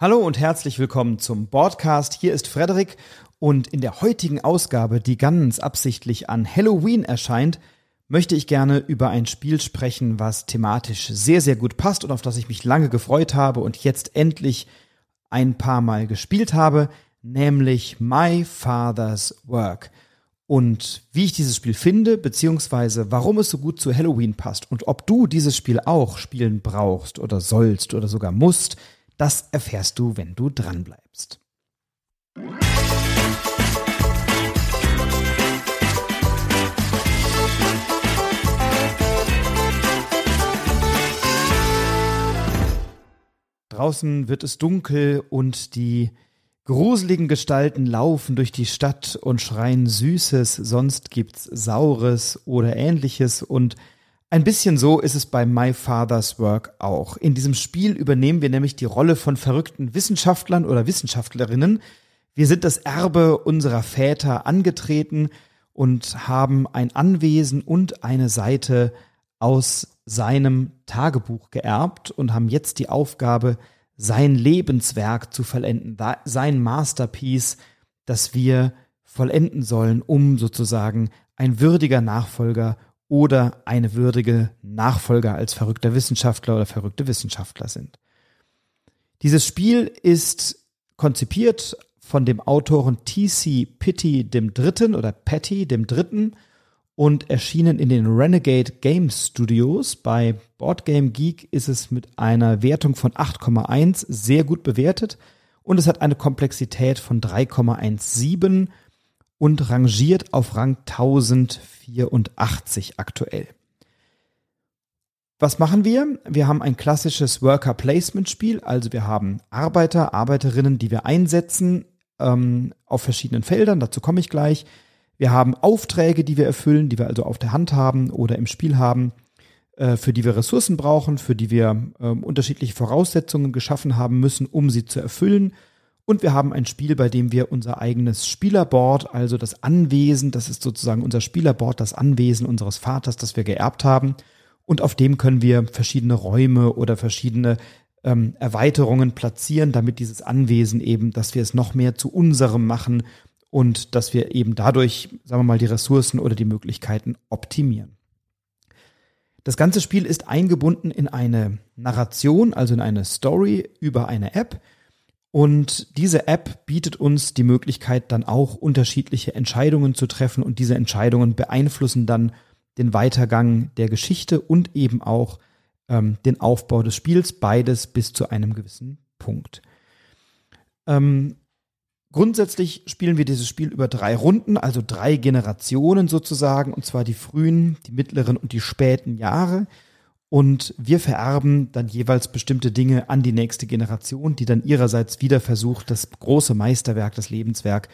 Hallo und herzlich willkommen zum Podcast. Hier ist Frederik und in der heutigen Ausgabe, die ganz absichtlich an Halloween erscheint, möchte ich gerne über ein Spiel sprechen, was thematisch sehr, sehr gut passt und auf das ich mich lange gefreut habe und jetzt endlich ein paar Mal gespielt habe, nämlich My Father's Work. Und wie ich dieses Spiel finde, beziehungsweise warum es so gut zu Halloween passt und ob du dieses Spiel auch spielen brauchst oder sollst oder sogar musst, das erfährst du, wenn du dranbleibst. Draußen wird es dunkel und die gruseligen Gestalten laufen durch die Stadt und schreien Süßes, sonst gibt's Saures oder ähnliches und ein bisschen so ist es bei My Father's Work auch. In diesem Spiel übernehmen wir nämlich die Rolle von verrückten Wissenschaftlern oder Wissenschaftlerinnen. Wir sind das Erbe unserer Väter angetreten und haben ein Anwesen und eine Seite aus seinem Tagebuch geerbt und haben jetzt die Aufgabe, sein Lebenswerk zu vollenden, sein Masterpiece, das wir vollenden sollen, um sozusagen ein würdiger Nachfolger oder eine würdige Nachfolger als verrückter Wissenschaftler oder verrückte Wissenschaftler sind. Dieses Spiel ist konzipiert von dem Autoren T.C. Pitty dem Dritten oder Patty dem Dritten und erschienen in den Renegade Game Studios. Bei Boardgame Geek ist es mit einer Wertung von 8,1 sehr gut bewertet und es hat eine Komplexität von 3,17 und rangiert auf Rang 1084 aktuell. Was machen wir? Wir haben ein klassisches Worker Placement Spiel, also wir haben Arbeiter, Arbeiterinnen, die wir einsetzen ähm, auf verschiedenen Feldern, dazu komme ich gleich. Wir haben Aufträge, die wir erfüllen, die wir also auf der Hand haben oder im Spiel haben, äh, für die wir Ressourcen brauchen, für die wir äh, unterschiedliche Voraussetzungen geschaffen haben müssen, um sie zu erfüllen. Und wir haben ein Spiel, bei dem wir unser eigenes Spielerboard, also das Anwesen, das ist sozusagen unser Spielerboard, das Anwesen unseres Vaters, das wir geerbt haben. Und auf dem können wir verschiedene Räume oder verschiedene ähm, Erweiterungen platzieren, damit dieses Anwesen eben, dass wir es noch mehr zu unserem machen und dass wir eben dadurch, sagen wir mal, die Ressourcen oder die Möglichkeiten optimieren. Das ganze Spiel ist eingebunden in eine Narration, also in eine Story über eine App. Und diese App bietet uns die Möglichkeit, dann auch unterschiedliche Entscheidungen zu treffen. Und diese Entscheidungen beeinflussen dann den Weitergang der Geschichte und eben auch ähm, den Aufbau des Spiels. Beides bis zu einem gewissen Punkt. Ähm, Grundsätzlich spielen wir dieses Spiel über drei Runden, also drei Generationen sozusagen, und zwar die frühen, die mittleren und die späten Jahre. Und wir vererben dann jeweils bestimmte Dinge an die nächste Generation, die dann ihrerseits wieder versucht, das große Meisterwerk, das Lebenswerk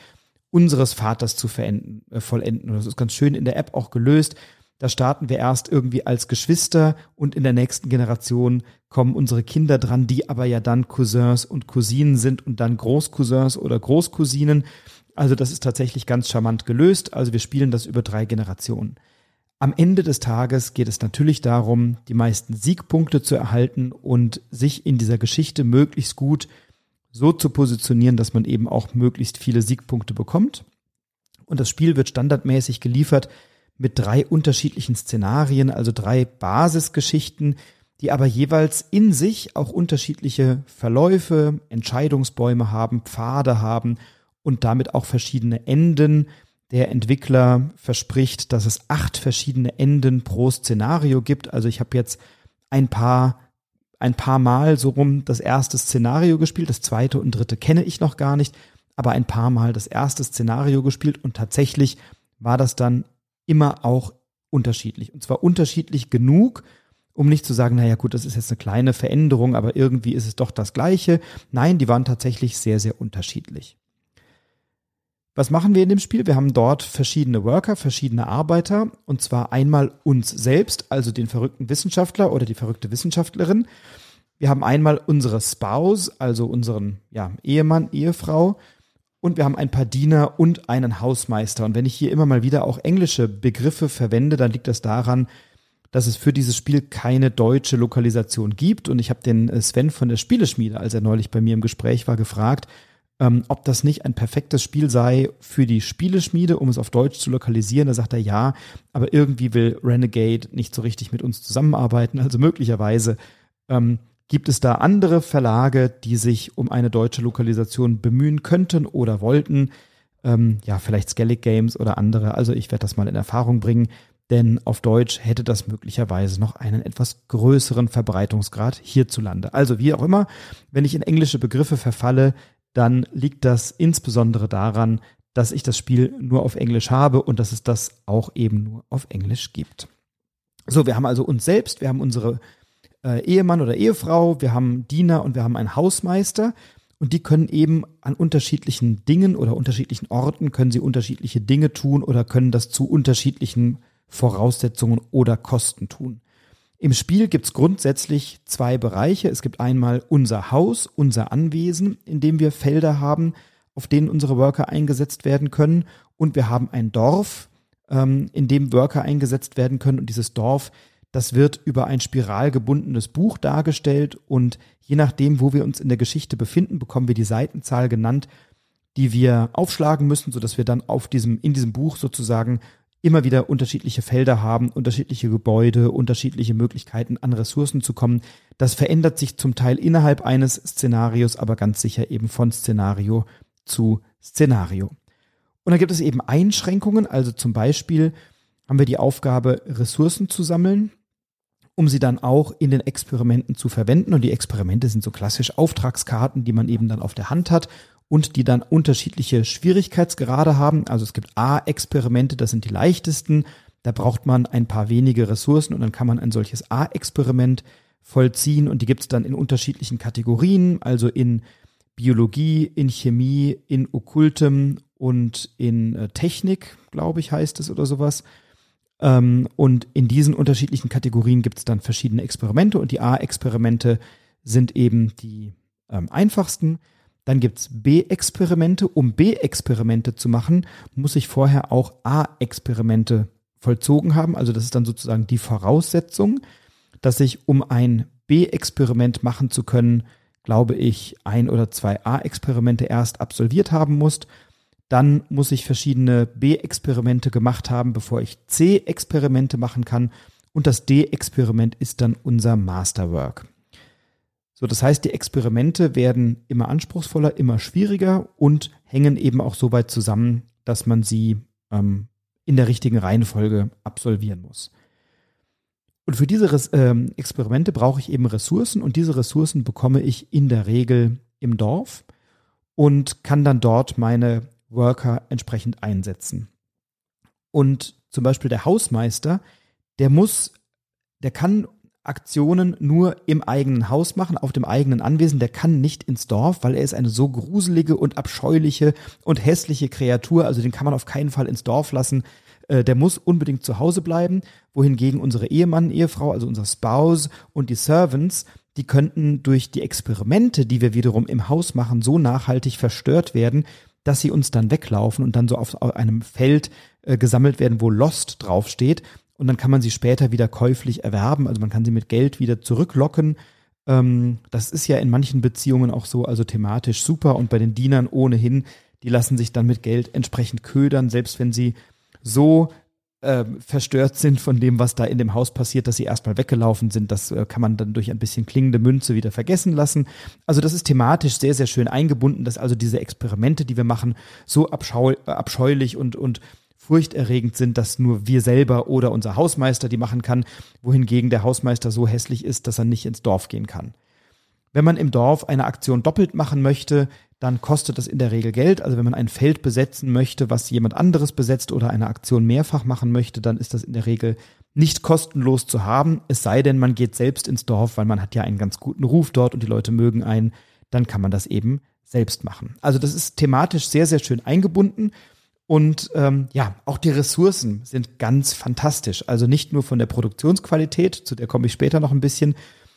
unseres Vaters zu äh, vollenden. Und das ist ganz schön in der App auch gelöst. Da starten wir erst irgendwie als Geschwister und in der nächsten Generation kommen unsere Kinder dran, die aber ja dann Cousins und Cousinen sind und dann Großcousins oder Großcousinen. Also das ist tatsächlich ganz charmant gelöst. Also wir spielen das über drei Generationen. Am Ende des Tages geht es natürlich darum, die meisten Siegpunkte zu erhalten und sich in dieser Geschichte möglichst gut so zu positionieren, dass man eben auch möglichst viele Siegpunkte bekommt. Und das Spiel wird standardmäßig geliefert mit drei unterschiedlichen Szenarien, also drei Basisgeschichten, die aber jeweils in sich auch unterschiedliche Verläufe, Entscheidungsbäume haben, Pfade haben und damit auch verschiedene Enden. Der Entwickler verspricht, dass es acht verschiedene Enden pro Szenario gibt. Also ich habe jetzt ein paar ein paar Mal so rum das erste Szenario gespielt, das zweite und dritte kenne ich noch gar nicht, aber ein paar Mal das erste Szenario gespielt und tatsächlich war das dann immer auch unterschiedlich. Und zwar unterschiedlich genug, um nicht zu sagen, naja gut, das ist jetzt eine kleine Veränderung, aber irgendwie ist es doch das gleiche. Nein, die waren tatsächlich sehr, sehr unterschiedlich. Was machen wir in dem Spiel? Wir haben dort verschiedene Worker, verschiedene Arbeiter, und zwar einmal uns selbst, also den verrückten Wissenschaftler oder die verrückte Wissenschaftlerin. Wir haben einmal unsere Spouse, also unseren ja, Ehemann, Ehefrau, und wir haben ein paar Diener und einen Hausmeister. Und wenn ich hier immer mal wieder auch englische Begriffe verwende, dann liegt das daran, dass es für dieses Spiel keine deutsche Lokalisation gibt. Und ich habe den äh, Sven von der Spieleschmiede, als er neulich bei mir im Gespräch war, gefragt, ähm, ob das nicht ein perfektes Spiel sei für die Spieleschmiede, um es auf Deutsch zu lokalisieren. Da sagt er ja, aber irgendwie will Renegade nicht so richtig mit uns zusammenarbeiten. Also möglicherweise ähm, gibt es da andere Verlage, die sich um eine deutsche Lokalisation bemühen könnten oder wollten. Ähm, ja, vielleicht Skellig Games oder andere. Also ich werde das mal in Erfahrung bringen, denn auf Deutsch hätte das möglicherweise noch einen etwas größeren Verbreitungsgrad hierzulande. Also wie auch immer, wenn ich in englische Begriffe verfalle, dann liegt das insbesondere daran, dass ich das Spiel nur auf Englisch habe und dass es das auch eben nur auf Englisch gibt. So, wir haben also uns selbst, wir haben unsere äh, Ehemann oder Ehefrau, wir haben Diener und wir haben einen Hausmeister und die können eben an unterschiedlichen Dingen oder unterschiedlichen Orten können sie unterschiedliche Dinge tun oder können das zu unterschiedlichen Voraussetzungen oder Kosten tun. Im Spiel gibt es grundsätzlich zwei Bereiche. Es gibt einmal unser Haus, unser Anwesen, in dem wir Felder haben, auf denen unsere Worker eingesetzt werden können. Und wir haben ein Dorf, ähm, in dem Worker eingesetzt werden können. Und dieses Dorf, das wird über ein spiralgebundenes Buch dargestellt. Und je nachdem, wo wir uns in der Geschichte befinden, bekommen wir die Seitenzahl genannt, die wir aufschlagen müssen, sodass wir dann auf diesem, in diesem Buch sozusagen immer wieder unterschiedliche Felder haben, unterschiedliche Gebäude, unterschiedliche Möglichkeiten an Ressourcen zu kommen. Das verändert sich zum Teil innerhalb eines Szenarios, aber ganz sicher eben von Szenario zu Szenario. Und dann gibt es eben Einschränkungen, also zum Beispiel haben wir die Aufgabe, Ressourcen zu sammeln, um sie dann auch in den Experimenten zu verwenden. Und die Experimente sind so klassisch Auftragskarten, die man eben dann auf der Hand hat und die dann unterschiedliche Schwierigkeitsgrade haben. Also es gibt A-Experimente, das sind die leichtesten. Da braucht man ein paar wenige Ressourcen und dann kann man ein solches A-Experiment vollziehen und die gibt es dann in unterschiedlichen Kategorien, also in Biologie, in Chemie, in Okkultem und in äh, Technik, glaube ich, heißt es oder sowas. Ähm, und in diesen unterschiedlichen Kategorien gibt es dann verschiedene Experimente und die A-Experimente sind eben die ähm, einfachsten. Dann gibt's B-Experimente. Um B-Experimente zu machen, muss ich vorher auch A-Experimente vollzogen haben. Also das ist dann sozusagen die Voraussetzung, dass ich, um ein B-Experiment machen zu können, glaube ich, ein oder zwei A-Experimente erst absolviert haben muss. Dann muss ich verschiedene B-Experimente gemacht haben, bevor ich C-Experimente machen kann. Und das D-Experiment ist dann unser Masterwork. So, das heißt, die Experimente werden immer anspruchsvoller, immer schwieriger und hängen eben auch so weit zusammen, dass man sie ähm, in der richtigen Reihenfolge absolvieren muss. Und für diese ähm, Experimente brauche ich eben Ressourcen und diese Ressourcen bekomme ich in der Regel im Dorf und kann dann dort meine Worker entsprechend einsetzen. Und zum Beispiel der Hausmeister, der muss, der kann Aktionen nur im eigenen Haus machen, auf dem eigenen Anwesen. Der kann nicht ins Dorf, weil er ist eine so gruselige und abscheuliche und hässliche Kreatur. Also den kann man auf keinen Fall ins Dorf lassen. Äh, der muss unbedingt zu Hause bleiben. Wohingegen unsere Ehemann, Ehefrau, also unser Spouse und die Servants, die könnten durch die Experimente, die wir wiederum im Haus machen, so nachhaltig verstört werden, dass sie uns dann weglaufen und dann so auf einem Feld äh, gesammelt werden, wo Lost draufsteht und dann kann man sie später wieder käuflich erwerben. Also man kann sie mit Geld wieder zurücklocken. Ähm, das ist ja in manchen Beziehungen auch so, also thematisch super. Und bei den Dienern ohnehin, die lassen sich dann mit Geld entsprechend ködern, selbst wenn sie so äh, verstört sind von dem, was da in dem Haus passiert, dass sie erstmal weggelaufen sind. Das äh, kann man dann durch ein bisschen klingende Münze wieder vergessen lassen. Also das ist thematisch sehr, sehr schön eingebunden, dass also diese Experimente, die wir machen, so abscheu abscheulich und, und furchterregend sind, dass nur wir selber oder unser Hausmeister die machen kann, wohingegen der Hausmeister so hässlich ist, dass er nicht ins Dorf gehen kann. Wenn man im Dorf eine Aktion doppelt machen möchte, dann kostet das in der Regel Geld. Also wenn man ein Feld besetzen möchte, was jemand anderes besetzt oder eine Aktion mehrfach machen möchte, dann ist das in der Regel nicht kostenlos zu haben. Es sei denn, man geht selbst ins Dorf, weil man hat ja einen ganz guten Ruf dort und die Leute mögen einen. Dann kann man das eben selbst machen. Also das ist thematisch sehr, sehr schön eingebunden und ähm, ja, auch die Ressourcen sind ganz fantastisch. Also nicht nur von der Produktionsqualität, zu der komme ich später noch ein bisschen,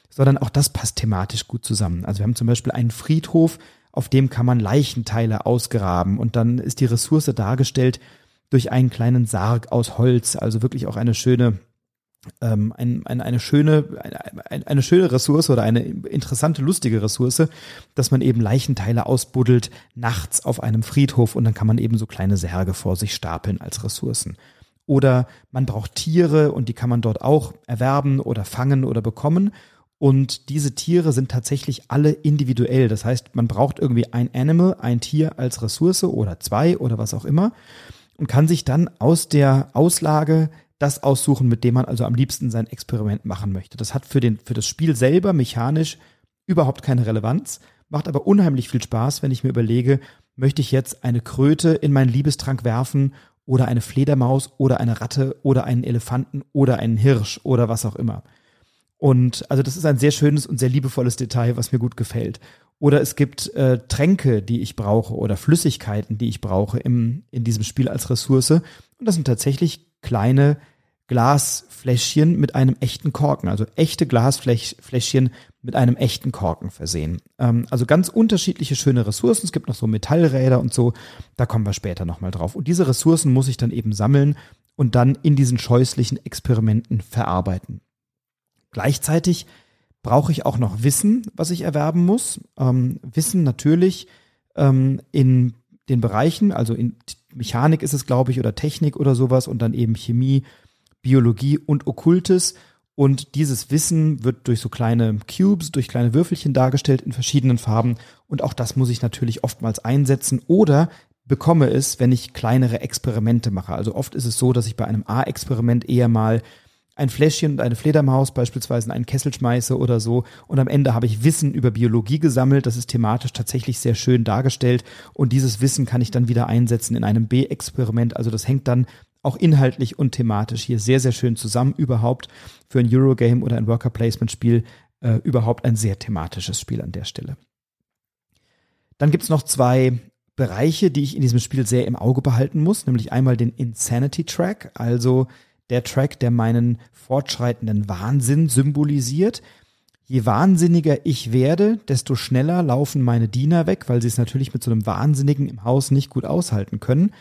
sondern auch das passt thematisch gut zusammen. Also wir haben zum Beispiel einen Friedhof, auf dem kann man Leichenteile ausgraben und dann ist die Ressource dargestellt durch einen kleinen Sarg aus Holz. Also wirklich auch eine schöne ähm, ein, ein, eine schöne, eine, eine schöne Ressource oder eine interessante, lustige Ressource, dass man eben Leichenteile ausbuddelt nachts auf einem Friedhof und dann kann man eben so kleine Särge vor sich stapeln als Ressourcen. Oder man braucht Tiere und die kann man dort auch erwerben oder fangen oder bekommen. Und diese Tiere sind tatsächlich alle individuell. Das heißt, man braucht irgendwie ein Animal, ein Tier als Ressource oder zwei oder was auch immer und kann sich dann aus der Auslage das aussuchen, mit dem man also am liebsten sein Experiment machen möchte. Das hat für, den, für das Spiel selber mechanisch überhaupt keine Relevanz, macht aber unheimlich viel Spaß, wenn ich mir überlege, möchte ich jetzt eine Kröte in meinen Liebestrank werfen oder eine Fledermaus oder eine Ratte oder einen Elefanten oder einen Hirsch oder was auch immer. Und also das ist ein sehr schönes und sehr liebevolles Detail, was mir gut gefällt. Oder es gibt äh, Tränke, die ich brauche oder Flüssigkeiten, die ich brauche im, in diesem Spiel als Ressource. Und das sind tatsächlich kleine Glasfläschchen mit einem echten Korken, also echte Glasfläschchen mit einem echten Korken versehen. Ähm, also ganz unterschiedliche schöne Ressourcen. Es gibt noch so Metallräder und so. Da kommen wir später nochmal drauf. Und diese Ressourcen muss ich dann eben sammeln und dann in diesen scheußlichen Experimenten verarbeiten. Gleichzeitig brauche ich auch noch Wissen, was ich erwerben muss. Ähm, Wissen natürlich ähm, in den Bereichen, also in Mechanik ist es, glaube ich, oder Technik oder sowas und dann eben Chemie, Biologie und Okkultes. Und dieses Wissen wird durch so kleine Cubes, durch kleine Würfelchen dargestellt in verschiedenen Farben. Und auch das muss ich natürlich oftmals einsetzen oder bekomme es, wenn ich kleinere Experimente mache. Also oft ist es so, dass ich bei einem A-Experiment eher mal ein Fläschchen und eine Fledermaus beispielsweise in einen Kessel schmeiße oder so. Und am Ende habe ich Wissen über Biologie gesammelt. Das ist thematisch tatsächlich sehr schön dargestellt. Und dieses Wissen kann ich dann wieder einsetzen in einem B-Experiment. Also das hängt dann auch inhaltlich und thematisch hier sehr, sehr schön zusammen. Überhaupt für ein Eurogame oder ein Worker Placement Spiel äh, überhaupt ein sehr thematisches Spiel an der Stelle. Dann gibt's noch zwei Bereiche, die ich in diesem Spiel sehr im Auge behalten muss, nämlich einmal den Insanity Track, also der Track, der meinen fortschreitenden Wahnsinn symbolisiert. Je wahnsinniger ich werde, desto schneller laufen meine Diener weg, weil sie es natürlich mit so einem Wahnsinnigen im Haus nicht gut aushalten können.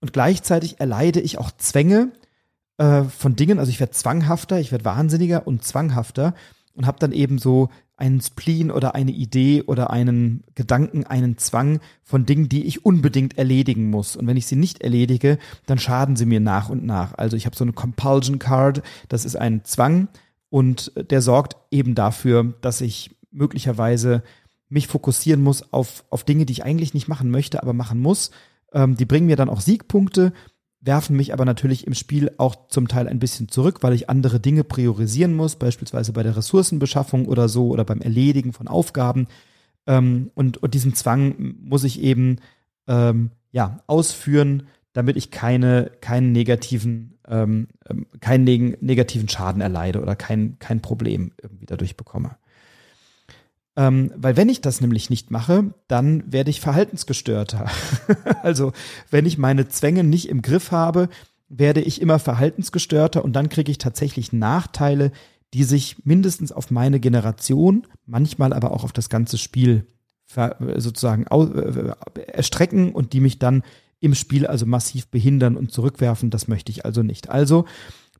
Und gleichzeitig erleide ich auch Zwänge äh, von Dingen, also ich werde zwanghafter, ich werde wahnsinniger und zwanghafter und habe dann eben so einen Spleen oder eine Idee oder einen Gedanken, einen Zwang von Dingen, die ich unbedingt erledigen muss. Und wenn ich sie nicht erledige, dann schaden sie mir nach und nach. Also ich habe so eine Compulsion Card, das ist ein Zwang und der sorgt eben dafür, dass ich möglicherweise mich fokussieren muss auf, auf Dinge, die ich eigentlich nicht machen möchte, aber machen muss. Ähm, die bringen mir dann auch Siegpunkte werfen mich aber natürlich im Spiel auch zum Teil ein bisschen zurück, weil ich andere Dinge priorisieren muss, beispielsweise bei der Ressourcenbeschaffung oder so oder beim Erledigen von Aufgaben. Ähm, und, und diesen Zwang muss ich eben ähm, ja ausführen, damit ich keine keinen negativen ähm, ähm keinen neg negativen Schaden erleide oder kein kein Problem irgendwie dadurch bekomme. Ähm, weil wenn ich das nämlich nicht mache, dann werde ich verhaltensgestörter. also wenn ich meine Zwänge nicht im Griff habe, werde ich immer verhaltensgestörter und dann kriege ich tatsächlich Nachteile, die sich mindestens auf meine Generation, manchmal aber auch auf das ganze Spiel sozusagen äh, erstrecken und die mich dann im Spiel also massiv behindern und zurückwerfen. Das möchte ich also nicht. Also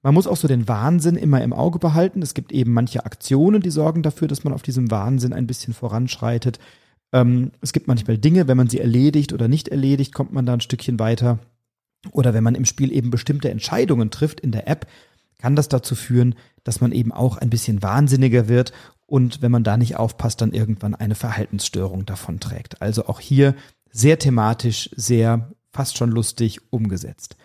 man muss auch so den Wahnsinn immer im Auge behalten. Es gibt eben manche Aktionen, die sorgen dafür, dass man auf diesem Wahnsinn ein bisschen voranschreitet. Ähm, es gibt manchmal Dinge, wenn man sie erledigt oder nicht erledigt, kommt man da ein Stückchen weiter. Oder wenn man im Spiel eben bestimmte Entscheidungen trifft in der App, kann das dazu führen, dass man eben auch ein bisschen wahnsinniger wird und wenn man da nicht aufpasst, dann irgendwann eine Verhaltensstörung davon trägt. Also auch hier sehr thematisch, sehr fast schon lustig umgesetzt.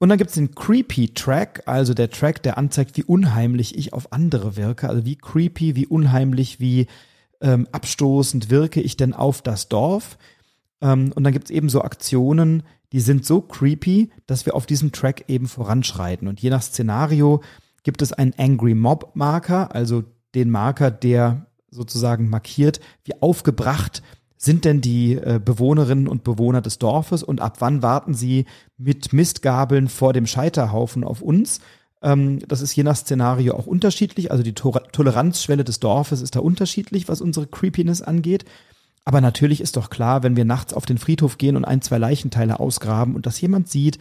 Und dann gibt's den Creepy Track, also der Track, der anzeigt, wie unheimlich ich auf andere wirke, also wie creepy, wie unheimlich, wie ähm, abstoßend wirke ich denn auf das Dorf. Ähm, und dann gibt's eben so Aktionen, die sind so creepy, dass wir auf diesem Track eben voranschreiten. Und je nach Szenario gibt es einen Angry Mob Marker, also den Marker, der sozusagen markiert, wie aufgebracht sind denn die äh, Bewohnerinnen und Bewohner des Dorfes und ab wann warten sie mit Mistgabeln vor dem Scheiterhaufen auf uns? Ähm, das ist je nach Szenario auch unterschiedlich. Also die to Toleranzschwelle des Dorfes ist da unterschiedlich, was unsere Creepiness angeht. Aber natürlich ist doch klar, wenn wir nachts auf den Friedhof gehen und ein, zwei Leichenteile ausgraben und das jemand sieht,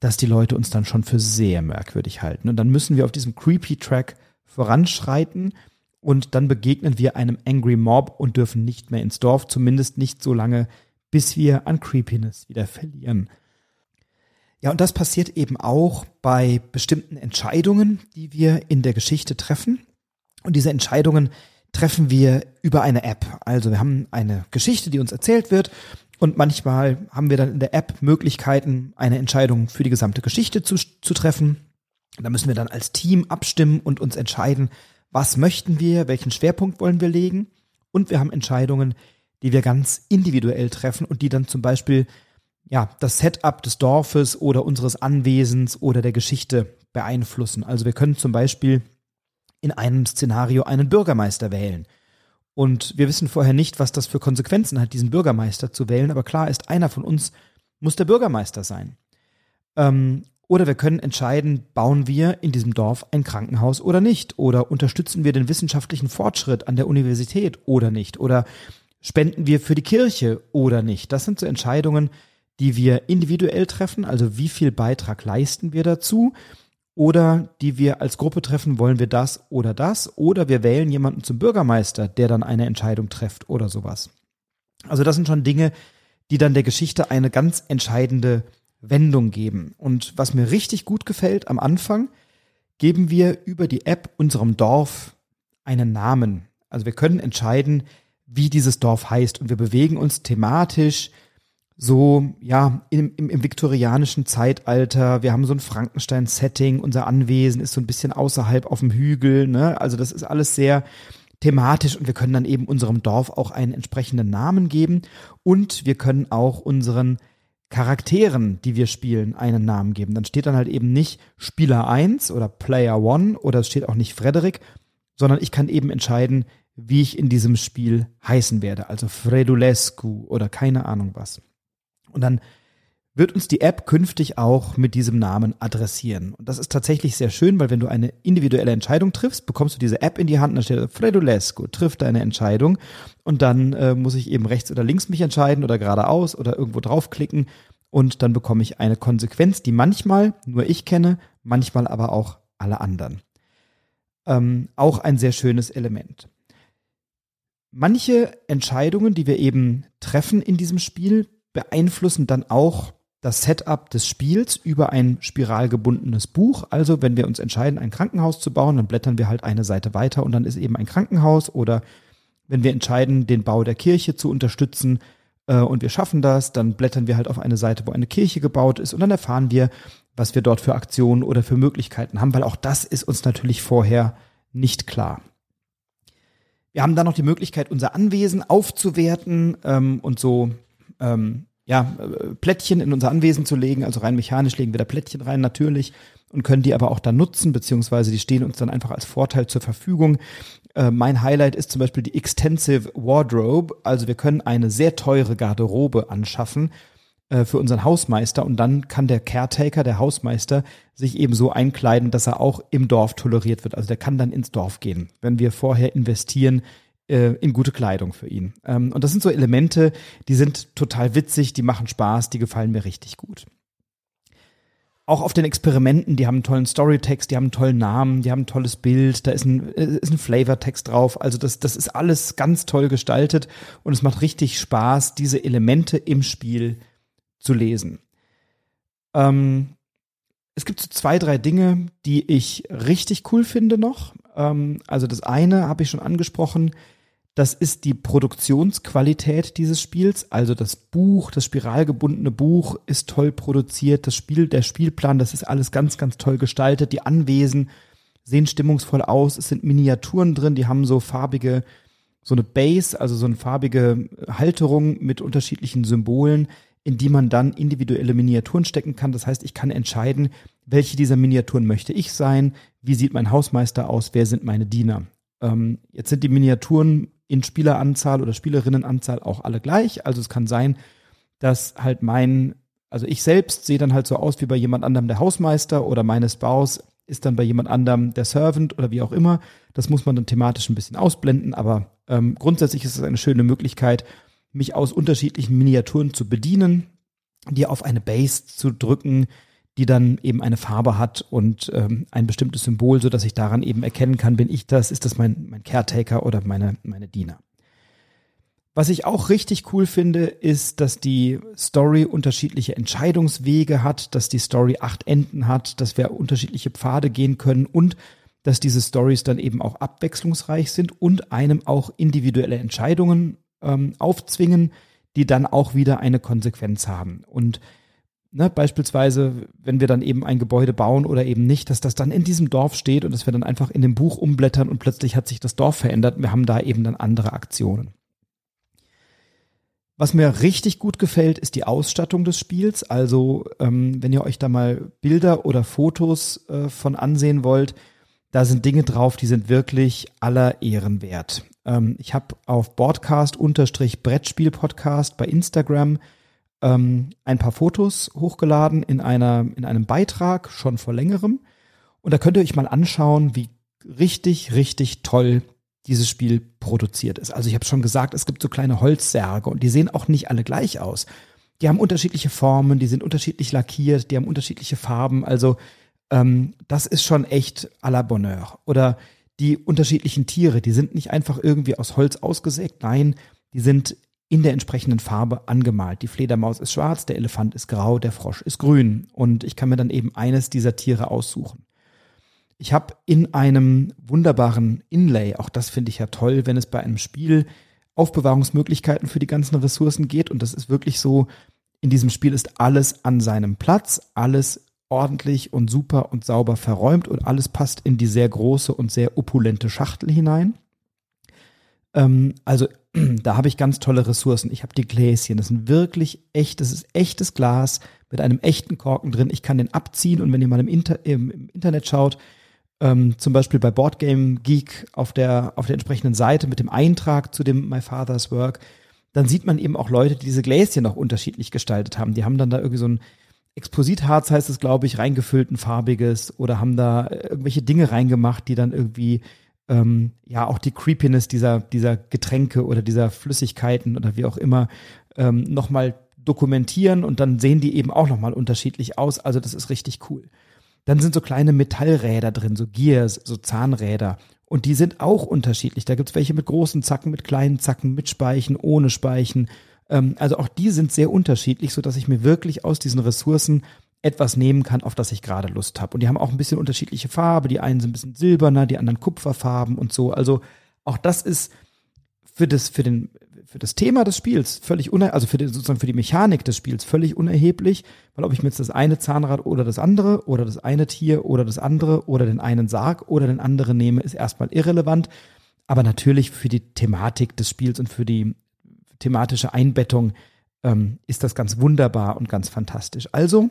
dass die Leute uns dann schon für sehr merkwürdig halten. Und dann müssen wir auf diesem creepy Track voranschreiten und dann begegnen wir einem Angry Mob und dürfen nicht mehr ins Dorf, zumindest nicht so lange, bis wir an Creepiness wieder verlieren. Ja, und das passiert eben auch bei bestimmten Entscheidungen, die wir in der Geschichte treffen. Und diese Entscheidungen treffen wir über eine App. Also wir haben eine Geschichte, die uns erzählt wird und manchmal haben wir dann in der App Möglichkeiten, eine Entscheidung für die gesamte Geschichte zu, zu treffen. Da müssen wir dann als Team abstimmen und uns entscheiden, was möchten wir, welchen Schwerpunkt wollen wir legen. Und wir haben Entscheidungen, die wir ganz individuell treffen und die dann zum Beispiel ja, das Setup des Dorfes oder unseres Anwesens oder der Geschichte beeinflussen. Also wir können zum Beispiel in einem Szenario einen Bürgermeister wählen. Und wir wissen vorher nicht, was das für Konsequenzen hat, diesen Bürgermeister zu wählen. Aber klar ist, einer von uns muss der Bürgermeister sein. Ähm, oder wir können entscheiden, bauen wir in diesem Dorf ein Krankenhaus oder nicht? Oder unterstützen wir den wissenschaftlichen Fortschritt an der Universität oder nicht? Oder spenden wir für die Kirche oder nicht? Das sind so Entscheidungen, die wir individuell treffen, also wie viel Beitrag leisten wir dazu? Oder die wir als Gruppe treffen, wollen wir das oder das? Oder wir wählen jemanden zum Bürgermeister, der dann eine Entscheidung trifft oder sowas. Also das sind schon Dinge, die dann der Geschichte eine ganz entscheidende Wendung geben. Und was mir richtig gut gefällt am Anfang, geben wir über die App unserem Dorf einen Namen. Also wir können entscheiden, wie dieses Dorf heißt und wir bewegen uns thematisch so, ja, im, im, im viktorianischen Zeitalter. Wir haben so ein Frankenstein-Setting. Unser Anwesen ist so ein bisschen außerhalb auf dem Hügel. Ne? Also das ist alles sehr thematisch und wir können dann eben unserem Dorf auch einen entsprechenden Namen geben und wir können auch unseren Charakteren, die wir spielen, einen Namen geben. Dann steht dann halt eben nicht Spieler 1 oder Player 1 oder es steht auch nicht Frederik, sondern ich kann eben entscheiden, wie ich in diesem Spiel heißen werde. Also Fredulescu oder keine Ahnung was. Und dann wird uns die App künftig auch mit diesem Namen adressieren. Und das ist tatsächlich sehr schön, weil wenn du eine individuelle Entscheidung triffst, bekommst du diese App in die Hand und dann steht Fredulesco, trifft deine Entscheidung. Und dann äh, muss ich eben rechts oder links mich entscheiden oder geradeaus oder irgendwo draufklicken. Und dann bekomme ich eine Konsequenz, die manchmal nur ich kenne, manchmal aber auch alle anderen. Ähm, auch ein sehr schönes Element. Manche Entscheidungen, die wir eben treffen in diesem Spiel, beeinflussen dann auch das Setup des Spiels über ein spiralgebundenes Buch. Also wenn wir uns entscheiden, ein Krankenhaus zu bauen, dann blättern wir halt eine Seite weiter und dann ist eben ein Krankenhaus. Oder wenn wir entscheiden, den Bau der Kirche zu unterstützen äh, und wir schaffen das, dann blättern wir halt auf eine Seite, wo eine Kirche gebaut ist und dann erfahren wir, was wir dort für Aktionen oder für Möglichkeiten haben, weil auch das ist uns natürlich vorher nicht klar. Wir haben dann noch die Möglichkeit, unser Anwesen aufzuwerten ähm, und so ähm, ja, äh, Plättchen in unser Anwesen zu legen. Also rein mechanisch legen wir da Plättchen rein, natürlich, und können die aber auch dann nutzen, beziehungsweise die stehen uns dann einfach als Vorteil zur Verfügung. Äh, mein Highlight ist zum Beispiel die Extensive Wardrobe. Also wir können eine sehr teure Garderobe anschaffen äh, für unseren Hausmeister und dann kann der Caretaker, der Hausmeister, sich eben so einkleiden, dass er auch im Dorf toleriert wird. Also der kann dann ins Dorf gehen, wenn wir vorher investieren äh, in gute Kleidung für ihn. Ähm, und das sind so Elemente, die sind total witzig, die machen Spaß, die gefallen mir richtig gut. Auch auf den Experimenten, die haben einen tollen Storytext, die haben einen tollen Namen, die haben ein tolles Bild, da ist ein, äh, ist ein Flavortext drauf. Also das, das ist alles ganz toll gestaltet und es macht richtig Spaß, diese Elemente im Spiel zu lesen. Ähm, es gibt so zwei, drei Dinge, die ich richtig cool finde noch. Ähm, also das eine habe ich schon angesprochen, das ist die Produktionsqualität dieses Spiels. Also das Buch, das spiralgebundene Buch ist toll produziert. Das Spiel, der Spielplan, das ist alles ganz, ganz toll gestaltet. Die Anwesen sehen stimmungsvoll aus. Es sind Miniaturen drin, die haben so farbige, so eine Base, also so eine farbige Halterung mit unterschiedlichen Symbolen, in die man dann individuelle Miniaturen stecken kann. Das heißt, ich kann entscheiden, welche dieser Miniaturen möchte ich sein, wie sieht mein Hausmeister aus, wer sind meine Diener. Ähm, jetzt sind die Miniaturen in Spieleranzahl oder Spielerinnenanzahl auch alle gleich. Also es kann sein, dass halt mein, also ich selbst sehe dann halt so aus wie bei jemand anderem der Hausmeister oder meine Spouse ist dann bei jemand anderem der Servant oder wie auch immer. Das muss man dann thematisch ein bisschen ausblenden, aber ähm, grundsätzlich ist es eine schöne Möglichkeit, mich aus unterschiedlichen Miniaturen zu bedienen, die auf eine Base zu drücken, die dann eben eine Farbe hat und ähm, ein bestimmtes Symbol, so dass ich daran eben erkennen kann, bin ich das, ist das mein, mein Caretaker oder meine, meine Diener. Was ich auch richtig cool finde, ist, dass die Story unterschiedliche Entscheidungswege hat, dass die Story acht Enden hat, dass wir unterschiedliche Pfade gehen können und dass diese Stories dann eben auch abwechslungsreich sind und einem auch individuelle Entscheidungen ähm, aufzwingen, die dann auch wieder eine Konsequenz haben. Und ne, beispielsweise, wenn wir dann eben ein Gebäude bauen oder eben nicht, dass das dann in diesem Dorf steht und dass wir dann einfach in dem Buch umblättern und plötzlich hat sich das Dorf verändert. Wir haben da eben dann andere Aktionen. Was mir richtig gut gefällt, ist die Ausstattung des Spiels. Also, ähm, wenn ihr euch da mal Bilder oder Fotos äh, von ansehen wollt, da sind Dinge drauf, die sind wirklich aller Ehren wert. Ähm, ich habe auf Broadcast-Brettspiel-Podcast bei Instagram ähm, ein paar Fotos hochgeladen in, einer, in einem Beitrag schon vor längerem. Und da könnt ihr euch mal anschauen, wie richtig, richtig toll dieses Spiel produziert ist. Also ich habe schon gesagt, es gibt so kleine Holzsärge und die sehen auch nicht alle gleich aus. Die haben unterschiedliche Formen, die sind unterschiedlich lackiert, die haben unterschiedliche Farben. Also ähm, das ist schon echt à la Bonheur. Oder die unterschiedlichen Tiere, die sind nicht einfach irgendwie aus Holz ausgesägt, nein, die sind in der entsprechenden Farbe angemalt. Die Fledermaus ist schwarz, der Elefant ist grau, der Frosch ist grün. Und ich kann mir dann eben eines dieser Tiere aussuchen. Ich habe in einem wunderbaren Inlay, auch das finde ich ja toll, wenn es bei einem Spiel Aufbewahrungsmöglichkeiten für die ganzen Ressourcen geht. Und das ist wirklich so, in diesem Spiel ist alles an seinem Platz, alles ordentlich und super und sauber verräumt und alles passt in die sehr große und sehr opulente Schachtel hinein. Ähm, also da habe ich ganz tolle Ressourcen. Ich habe die Gläschen, das sind wirklich echt, das ist echtes Glas mit einem echten Korken drin. Ich kann den abziehen und wenn ihr mal im, Inter im, im Internet schaut, ähm, zum Beispiel bei Boardgame Geek auf der, auf der entsprechenden Seite mit dem Eintrag zu dem My Father's Work, dann sieht man eben auch Leute, die diese Gläschen noch unterschiedlich gestaltet haben. Die haben dann da irgendwie so ein Expositharz heißt es, glaube ich, reingefüllt ein farbiges oder haben da irgendwelche Dinge reingemacht, die dann irgendwie ähm, ja auch die Creepiness dieser, dieser Getränke oder dieser Flüssigkeiten oder wie auch immer ähm, nochmal dokumentieren und dann sehen die eben auch nochmal unterschiedlich aus. Also das ist richtig cool. Dann sind so kleine Metallräder drin, so Gears, so Zahnräder. Und die sind auch unterschiedlich. Da gibt's welche mit großen Zacken, mit kleinen Zacken, mit Speichen, ohne Speichen. Ähm, also auch die sind sehr unterschiedlich, so dass ich mir wirklich aus diesen Ressourcen etwas nehmen kann, auf das ich gerade Lust habe. Und die haben auch ein bisschen unterschiedliche Farbe. Die einen sind ein bisschen silberner, die anderen Kupferfarben und so. Also auch das ist für das, für den, für das Thema des Spiels völlig unerheblich, also für die, sozusagen für die Mechanik des Spiels völlig unerheblich, weil ob ich mir jetzt das eine Zahnrad oder das andere oder das eine Tier oder das andere oder den einen Sarg oder den anderen nehme, ist erstmal irrelevant. Aber natürlich für die Thematik des Spiels und für die thematische Einbettung ähm, ist das ganz wunderbar und ganz fantastisch. Also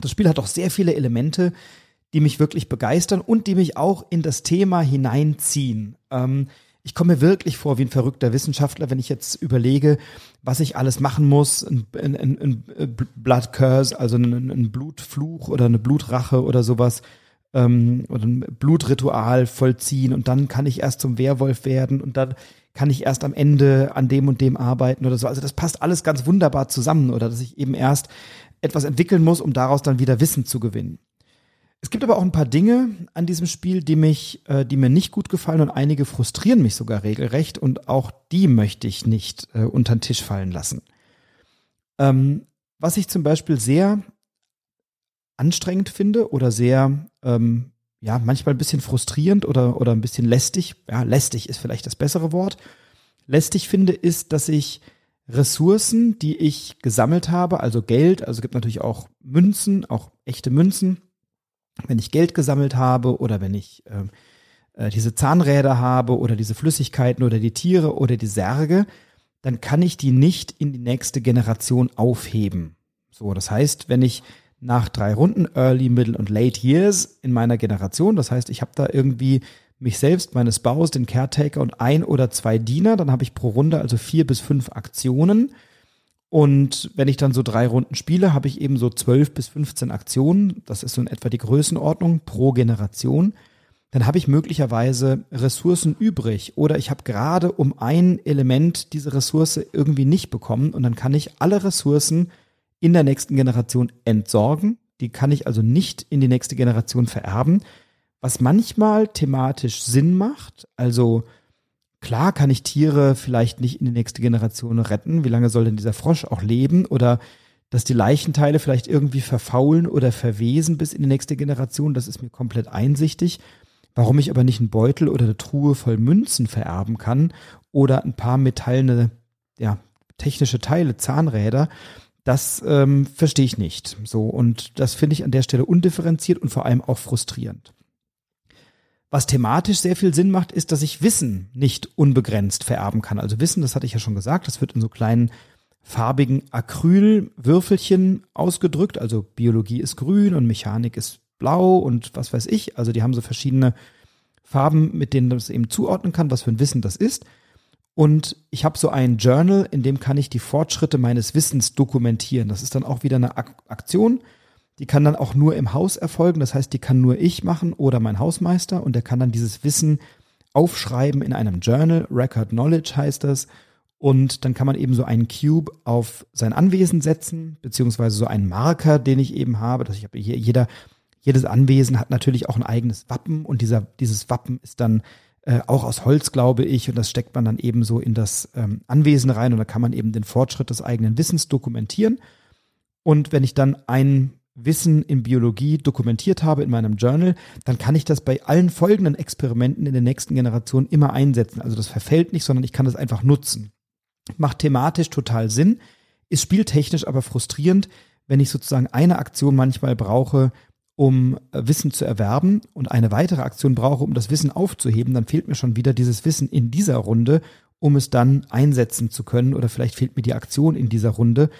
das Spiel hat auch sehr viele Elemente, die mich wirklich begeistern und die mich auch in das Thema hineinziehen. Ähm, ich komme mir wirklich vor wie ein verrückter Wissenschaftler, wenn ich jetzt überlege, was ich alles machen muss, ein, ein, ein Blood Curse, also ein, ein, Blutfluch oder eine Blutrache oder sowas, ähm, oder ein Blutritual vollziehen und dann kann ich erst zum Werwolf werden und dann kann ich erst am Ende an dem und dem arbeiten oder so. Also das passt alles ganz wunderbar zusammen oder dass ich eben erst etwas entwickeln muss, um daraus dann wieder Wissen zu gewinnen. Es gibt aber auch ein paar Dinge an diesem Spiel, die mich, äh, die mir nicht gut gefallen und einige frustrieren mich sogar regelrecht und auch die möchte ich nicht äh, unter den Tisch fallen lassen. Ähm, was ich zum Beispiel sehr anstrengend finde oder sehr, ähm, ja, manchmal ein bisschen frustrierend oder, oder ein bisschen lästig, ja, lästig ist vielleicht das bessere Wort, lästig finde, ist, dass ich Ressourcen, die ich gesammelt habe, also Geld, also gibt natürlich auch Münzen, auch echte Münzen. Wenn ich Geld gesammelt habe oder wenn ich ähm, äh, diese Zahnräder habe oder diese Flüssigkeiten oder die Tiere oder die Särge, dann kann ich die nicht in die nächste Generation aufheben. So, das heißt, wenn ich nach drei Runden Early, Middle und Late Years in meiner Generation, das heißt, ich habe da irgendwie mich selbst, meine Spouse, den Caretaker und ein oder zwei Diener. Dann habe ich pro Runde also vier bis fünf Aktionen. Und wenn ich dann so drei Runden spiele, habe ich eben so zwölf bis 15 Aktionen. Das ist so in etwa die Größenordnung pro Generation. Dann habe ich möglicherweise Ressourcen übrig oder ich habe gerade um ein Element diese Ressource irgendwie nicht bekommen und dann kann ich alle Ressourcen in der nächsten Generation entsorgen, Die kann ich also nicht in die nächste Generation vererben, was manchmal thematisch Sinn macht. Also klar kann ich Tiere vielleicht nicht in die nächste Generation retten. Wie lange soll denn dieser Frosch auch leben? Oder dass die Leichenteile vielleicht irgendwie verfaulen oder verwesen bis in die nächste Generation, das ist mir komplett einsichtig. Warum ich aber nicht einen Beutel oder eine Truhe voll Münzen vererben kann oder ein paar metallene, ja, technische Teile, Zahnräder, das ähm, verstehe ich nicht. So, und das finde ich an der Stelle undifferenziert und vor allem auch frustrierend. Was thematisch sehr viel Sinn macht, ist, dass ich Wissen nicht unbegrenzt vererben kann. Also Wissen, das hatte ich ja schon gesagt, das wird in so kleinen farbigen Acrylwürfelchen ausgedrückt. Also Biologie ist grün und Mechanik ist blau und was weiß ich. Also die haben so verschiedene Farben, mit denen man das eben zuordnen kann, was für ein Wissen das ist. Und ich habe so ein Journal, in dem kann ich die Fortschritte meines Wissens dokumentieren. Das ist dann auch wieder eine Aktion. Die kann dann auch nur im Haus erfolgen. Das heißt, die kann nur ich machen oder mein Hausmeister. Und der kann dann dieses Wissen aufschreiben in einem Journal. Record Knowledge heißt das. Und dann kann man eben so einen Cube auf sein Anwesen setzen, beziehungsweise so einen Marker, den ich eben habe. Dass ich habe hier, jeder, jedes Anwesen hat natürlich auch ein eigenes Wappen und dieser, dieses Wappen ist dann äh, auch aus Holz, glaube ich, und das steckt man dann eben so in das ähm, Anwesen rein und da kann man eben den Fortschritt des eigenen Wissens dokumentieren. Und wenn ich dann ein Wissen in Biologie dokumentiert habe in meinem Journal, dann kann ich das bei allen folgenden Experimenten in der nächsten Generation immer einsetzen. Also das verfällt nicht, sondern ich kann das einfach nutzen macht thematisch total Sinn, ist spieltechnisch aber frustrierend, wenn ich sozusagen eine Aktion manchmal brauche, um äh, Wissen zu erwerben und eine weitere Aktion brauche, um das Wissen aufzuheben, dann fehlt mir schon wieder dieses Wissen in dieser Runde, um es dann einsetzen zu können oder vielleicht fehlt mir die Aktion in dieser Runde,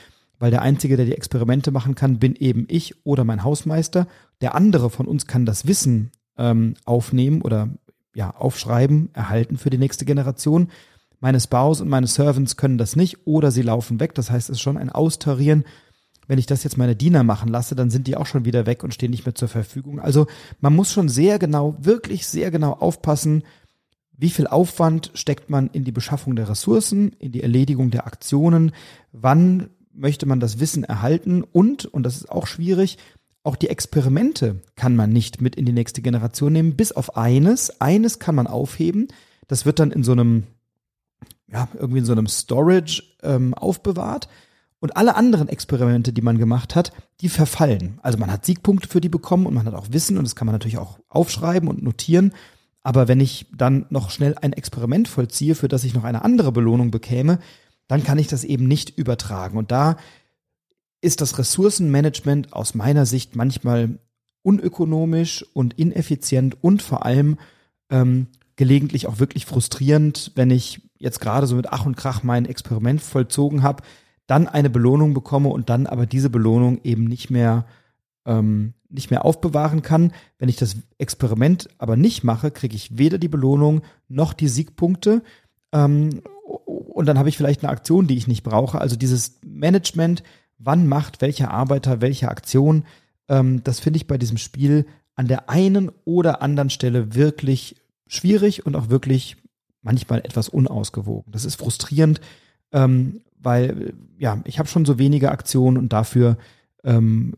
weil der Einzige, der die Experimente machen kann, bin eben ich oder mein Hausmeister. Der andere von uns kann das Wissen ähm, aufnehmen oder ja, aufschreiben, erhalten für die nächste Generation. Meine Spouse und meine Servants können das nicht oder sie laufen weg. Das heißt, es ist schon ein Austarieren. Wenn ich das jetzt meine Diener machen lasse, dann sind die auch schon wieder weg und stehen nicht mehr zur Verfügung. Also man muss schon sehr genau, wirklich sehr genau aufpassen, wie viel Aufwand steckt man in die Beschaffung der Ressourcen, in die Erledigung der Aktionen, wann möchte man das Wissen erhalten und, und das ist auch schwierig, auch die Experimente kann man nicht mit in die nächste Generation nehmen, bis auf eines. Eines kann man aufheben. Das wird dann in so einem ja, irgendwie in so einem Storage ähm, aufbewahrt. Und alle anderen Experimente, die man gemacht hat, die verfallen. Also man hat Siegpunkte für die bekommen und man hat auch Wissen und das kann man natürlich auch aufschreiben und notieren. Aber wenn ich dann noch schnell ein Experiment vollziehe, für das ich noch eine andere Belohnung bekäme, dann kann ich das eben nicht übertragen. Und da ist das Ressourcenmanagement aus meiner Sicht manchmal unökonomisch und ineffizient und vor allem ähm, gelegentlich auch wirklich frustrierend, wenn ich jetzt gerade so mit Ach und Krach mein Experiment vollzogen habe, dann eine Belohnung bekomme und dann aber diese Belohnung eben nicht mehr ähm, nicht mehr aufbewahren kann. Wenn ich das Experiment aber nicht mache, kriege ich weder die Belohnung noch die Siegpunkte. Ähm, und dann habe ich vielleicht eine Aktion, die ich nicht brauche. Also dieses Management, wann macht welcher Arbeiter welche Aktion, ähm, das finde ich bei diesem Spiel an der einen oder anderen Stelle wirklich schwierig und auch wirklich manchmal etwas unausgewogen. Das ist frustrierend, ähm, weil ja, ich habe schon so wenige Aktionen und dafür ähm,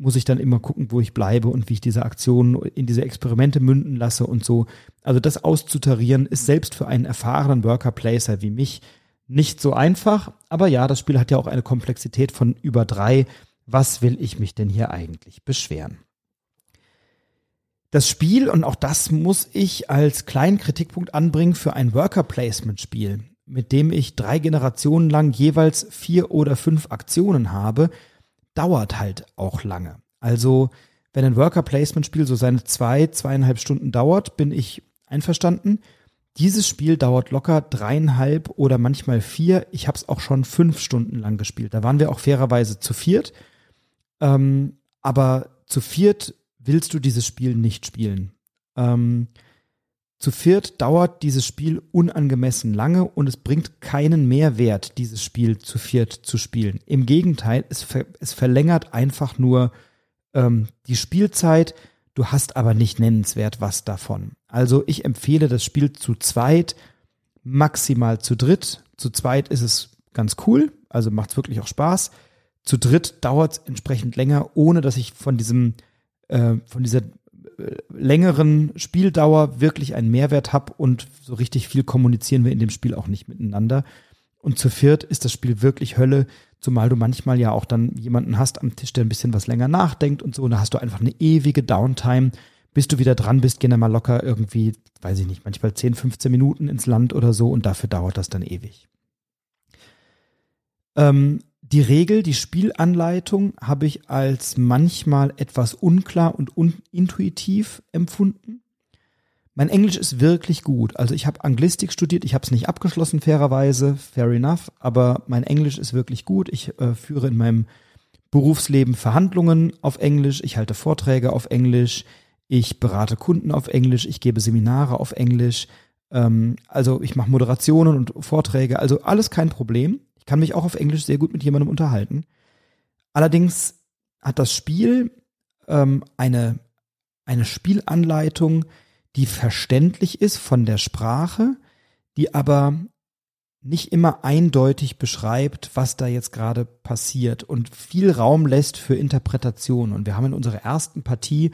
muss ich dann immer gucken, wo ich bleibe und wie ich diese Aktionen in diese Experimente münden lasse und so. Also das auszutarieren ist selbst für einen erfahrenen Worker Placer wie mich nicht so einfach. Aber ja, das Spiel hat ja auch eine Komplexität von über drei. Was will ich mich denn hier eigentlich beschweren? Das Spiel, und auch das muss ich als kleinen Kritikpunkt anbringen für ein Worker Placement Spiel, mit dem ich drei Generationen lang jeweils vier oder fünf Aktionen habe, dauert halt auch lange. Also, wenn ein Worker Placement Spiel so seine zwei, zweieinhalb Stunden dauert, bin ich einverstanden. Dieses Spiel dauert locker dreieinhalb oder manchmal vier. Ich habe es auch schon fünf Stunden lang gespielt. Da waren wir auch fairerweise zu viert. Ähm, aber zu viert willst du dieses Spiel nicht spielen. Ähm, zu viert dauert dieses Spiel unangemessen lange und es bringt keinen Mehrwert, dieses Spiel zu viert zu spielen. Im Gegenteil, es, ver es verlängert einfach nur ähm, die Spielzeit. Du hast aber nicht nennenswert was davon. Also ich empfehle das Spiel zu zweit, maximal zu dritt. Zu zweit ist es ganz cool, also macht es wirklich auch Spaß. Zu dritt dauert es entsprechend länger, ohne dass ich von diesem, äh, von dieser längeren Spieldauer wirklich einen Mehrwert habe und so richtig viel kommunizieren wir in dem Spiel auch nicht miteinander. Und zu viert ist das Spiel wirklich Hölle, zumal du manchmal ja auch dann jemanden hast am Tisch, der ein bisschen was länger nachdenkt und so. Und da hast du einfach eine ewige Downtime. Bis du wieder dran bist, gehen dann mal locker irgendwie, weiß ich nicht, manchmal 10, 15 Minuten ins Land oder so und dafür dauert das dann ewig. Ähm, die Regel, die Spielanleitung habe ich als manchmal etwas unklar und unintuitiv empfunden. Mein Englisch ist wirklich gut. Also ich habe Anglistik studiert, ich habe es nicht abgeschlossen, fairerweise, fair enough, aber mein Englisch ist wirklich gut. Ich äh, führe in meinem Berufsleben Verhandlungen auf Englisch, ich halte Vorträge auf Englisch, ich berate Kunden auf Englisch, ich gebe Seminare auf Englisch, ähm, also ich mache Moderationen und Vorträge, also alles kein Problem. Ich kann mich auch auf Englisch sehr gut mit jemandem unterhalten. Allerdings hat das Spiel ähm, eine, eine Spielanleitung, die verständlich ist von der Sprache, die aber nicht immer eindeutig beschreibt, was da jetzt gerade passiert und viel Raum lässt für Interpretation. Und wir haben in unserer ersten Partie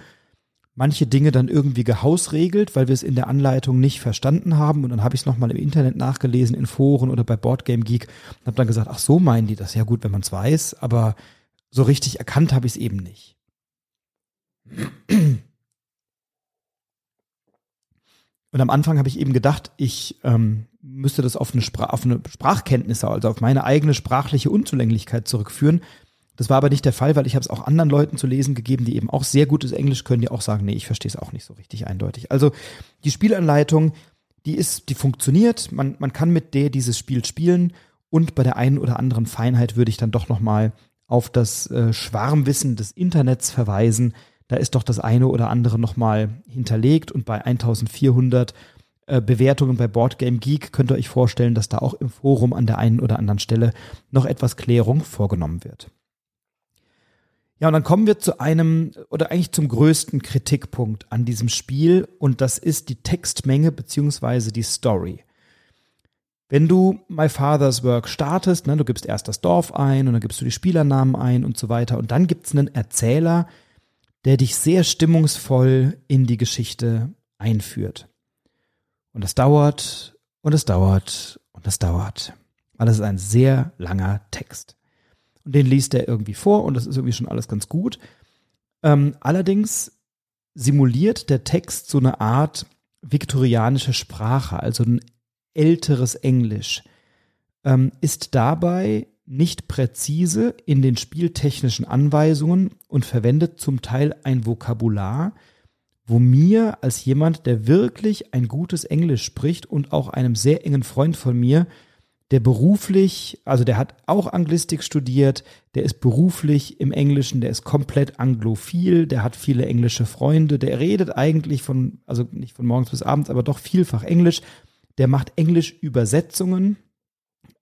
manche Dinge dann irgendwie gehausregelt, weil wir es in der Anleitung nicht verstanden haben. Und dann habe ich es nochmal im Internet nachgelesen, in Foren oder bei Boardgame Geek und habe dann gesagt, ach so meinen die das. Ja gut, wenn man es weiß, aber so richtig erkannt habe ich es eben nicht. Und am Anfang habe ich eben gedacht, ich ähm, müsste das auf eine, auf eine Sprachkenntnisse, also auf meine eigene sprachliche Unzulänglichkeit zurückführen. Das war aber nicht der Fall, weil ich habe es auch anderen Leuten zu lesen gegeben, die eben auch sehr gutes Englisch können, die auch sagen, nee, ich verstehe es auch nicht so richtig eindeutig. Also die Spielanleitung, die ist, die funktioniert, man, man kann mit der dieses Spiel spielen und bei der einen oder anderen Feinheit würde ich dann doch nochmal auf das äh, Schwarmwissen des Internets verweisen, da ist doch das eine oder andere nochmal hinterlegt und bei 1400 äh, Bewertungen bei Boardgame Geek könnt ihr euch vorstellen, dass da auch im Forum an der einen oder anderen Stelle noch etwas Klärung vorgenommen wird. Ja, und dann kommen wir zu einem oder eigentlich zum größten Kritikpunkt an diesem Spiel und das ist die Textmenge beziehungsweise die Story. Wenn du My Father's Work startest, ne, du gibst erst das Dorf ein und dann gibst du die Spielernamen ein und so weiter und dann gibt es einen Erzähler, der dich sehr stimmungsvoll in die Geschichte einführt. Und das dauert und es dauert und es dauert. Weil es ist ein sehr langer Text. Und den liest er irgendwie vor und das ist irgendwie schon alles ganz gut. Ähm, allerdings simuliert der Text so eine Art viktorianische Sprache, also ein älteres Englisch, ähm, ist dabei nicht präzise in den spieltechnischen Anweisungen und verwendet zum Teil ein Vokabular, wo mir als jemand, der wirklich ein gutes Englisch spricht und auch einem sehr engen Freund von mir, der beruflich, also der hat auch Anglistik studiert, der ist beruflich im Englischen, der ist komplett anglophil, der hat viele englische Freunde, der redet eigentlich von, also nicht von morgens bis abends, aber doch vielfach Englisch, der macht Englisch-Übersetzungen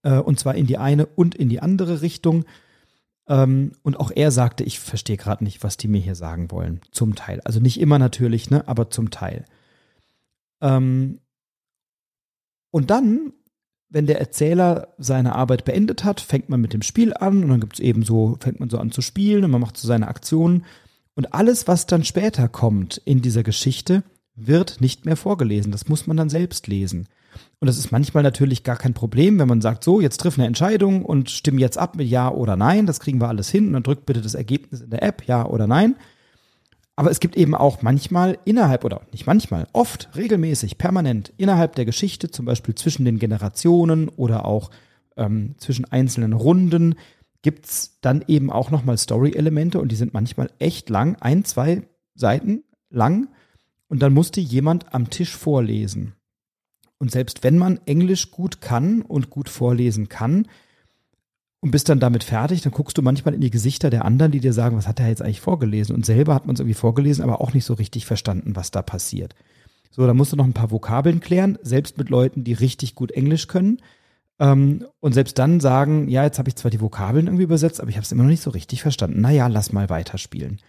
äh, und zwar in die eine und in die andere Richtung. Ähm, und auch er sagte, ich verstehe gerade nicht, was die mir hier sagen wollen. Zum Teil. Also nicht immer natürlich, ne, aber zum Teil. Ähm, und dann, wenn der Erzähler seine Arbeit beendet hat, fängt man mit dem Spiel an und dann gibt es eben so, fängt man so an zu spielen und man macht so seine Aktionen. Und alles, was dann später kommt in dieser Geschichte, wird nicht mehr vorgelesen. Das muss man dann selbst lesen. Und das ist manchmal natürlich gar kein Problem, wenn man sagt, so, jetzt triff eine Entscheidung und stimm jetzt ab mit Ja oder Nein. Das kriegen wir alles hin. Und dann drückt bitte das Ergebnis in der App, Ja oder Nein. Aber es gibt eben auch manchmal innerhalb, oder nicht manchmal, oft, regelmäßig, permanent, innerhalb der Geschichte, zum Beispiel zwischen den Generationen oder auch ähm, zwischen einzelnen Runden, gibt's dann eben auch nochmal Story-Elemente und die sind manchmal echt lang, ein, zwei Seiten lang. Und dann musste jemand am Tisch vorlesen. Und selbst wenn man Englisch gut kann und gut vorlesen kann und bist dann damit fertig, dann guckst du manchmal in die Gesichter der anderen, die dir sagen, was hat er jetzt eigentlich vorgelesen? Und selber hat man es irgendwie vorgelesen, aber auch nicht so richtig verstanden, was da passiert. So, da musst du noch ein paar Vokabeln klären, selbst mit Leuten, die richtig gut Englisch können. Ähm, und selbst dann sagen, ja, jetzt habe ich zwar die Vokabeln irgendwie übersetzt, aber ich habe es immer noch nicht so richtig verstanden. Naja, lass mal weiterspielen.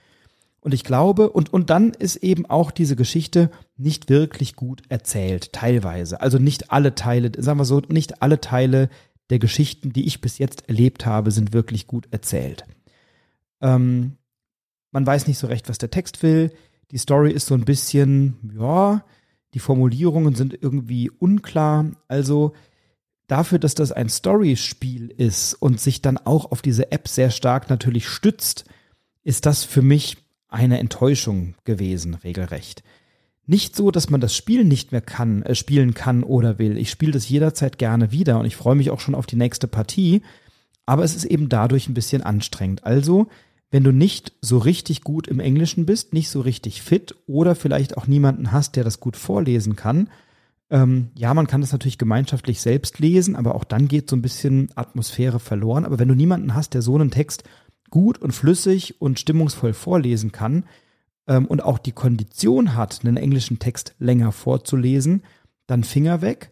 Und ich glaube, und, und dann ist eben auch diese Geschichte nicht wirklich gut erzählt, teilweise. Also nicht alle Teile, sagen wir so, nicht alle Teile der Geschichten, die ich bis jetzt erlebt habe, sind wirklich gut erzählt. Ähm, man weiß nicht so recht, was der Text will. Die Story ist so ein bisschen, ja, die Formulierungen sind irgendwie unklar. Also dafür, dass das ein Storyspiel ist und sich dann auch auf diese App sehr stark natürlich stützt, ist das für mich eine Enttäuschung gewesen, regelrecht. Nicht so, dass man das Spiel nicht mehr kann, äh, spielen kann oder will. Ich spiele das jederzeit gerne wieder und ich freue mich auch schon auf die nächste Partie. Aber es ist eben dadurch ein bisschen anstrengend. Also, wenn du nicht so richtig gut im Englischen bist, nicht so richtig fit oder vielleicht auch niemanden hast, der das gut vorlesen kann, ähm, ja, man kann das natürlich gemeinschaftlich selbst lesen, aber auch dann geht so ein bisschen Atmosphäre verloren. Aber wenn du niemanden hast, der so einen Text gut und flüssig und stimmungsvoll vorlesen kann ähm, und auch die Kondition hat, einen englischen Text länger vorzulesen, dann Finger weg.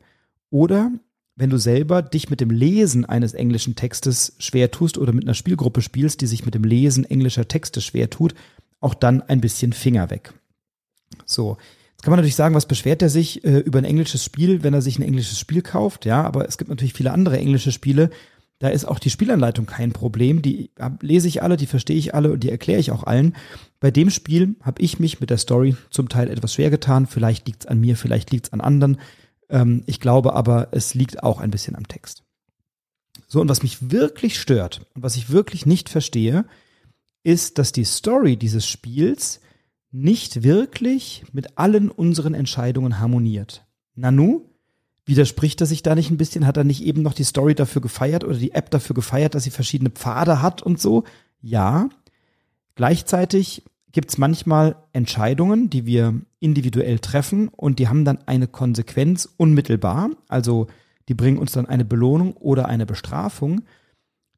Oder wenn du selber dich mit dem Lesen eines englischen Textes schwer tust oder mit einer Spielgruppe spielst, die sich mit dem Lesen englischer Texte schwer tut, auch dann ein bisschen Finger weg. So, kann man natürlich sagen, was beschwert er sich äh, über ein englisches Spiel, wenn er sich ein englisches Spiel kauft? Ja, aber es gibt natürlich viele andere englische Spiele. Da ist auch die Spielanleitung kein Problem. Die lese ich alle, die verstehe ich alle und die erkläre ich auch allen. Bei dem Spiel habe ich mich mit der Story zum Teil etwas schwer getan. Vielleicht liegt es an mir, vielleicht liegt es an anderen. Ähm, ich glaube aber, es liegt auch ein bisschen am Text. So, und was mich wirklich stört und was ich wirklich nicht verstehe, ist, dass die Story dieses Spiels nicht wirklich mit allen unseren Entscheidungen harmoniert. Nanu, widerspricht er sich da nicht ein bisschen? Hat er nicht eben noch die Story dafür gefeiert oder die App dafür gefeiert, dass sie verschiedene Pfade hat und so? Ja. Gleichzeitig gibt es manchmal Entscheidungen, die wir individuell treffen und die haben dann eine Konsequenz unmittelbar. Also die bringen uns dann eine Belohnung oder eine Bestrafung.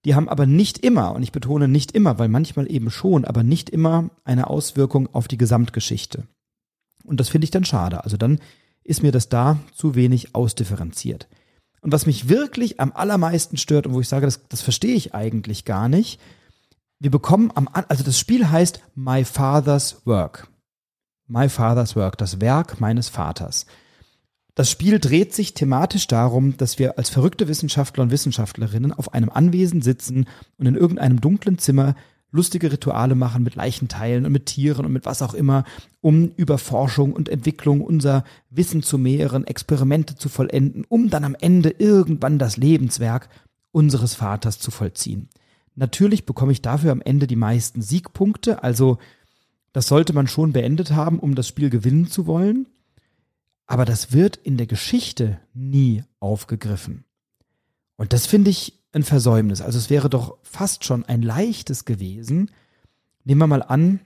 Die haben aber nicht immer, und ich betone nicht immer, weil manchmal eben schon, aber nicht immer eine Auswirkung auf die Gesamtgeschichte. Und das finde ich dann schade. Also dann ist mir das da zu wenig ausdifferenziert. Und was mich wirklich am allermeisten stört und wo ich sage, das, das verstehe ich eigentlich gar nicht, wir bekommen am, also das Spiel heißt My Father's Work. My Father's Work, das Werk meines Vaters. Das Spiel dreht sich thematisch darum, dass wir als verrückte Wissenschaftler und Wissenschaftlerinnen auf einem Anwesen sitzen und in irgendeinem dunklen Zimmer lustige Rituale machen mit Leichenteilen und mit Tieren und mit was auch immer, um über Forschung und Entwicklung unser Wissen zu mehren, Experimente zu vollenden, um dann am Ende irgendwann das Lebenswerk unseres Vaters zu vollziehen. Natürlich bekomme ich dafür am Ende die meisten Siegpunkte, also das sollte man schon beendet haben, um das Spiel gewinnen zu wollen aber das wird in der Geschichte nie aufgegriffen. Und das finde ich ein Versäumnis. Also es wäre doch fast schon ein leichtes gewesen. Nehmen wir mal an,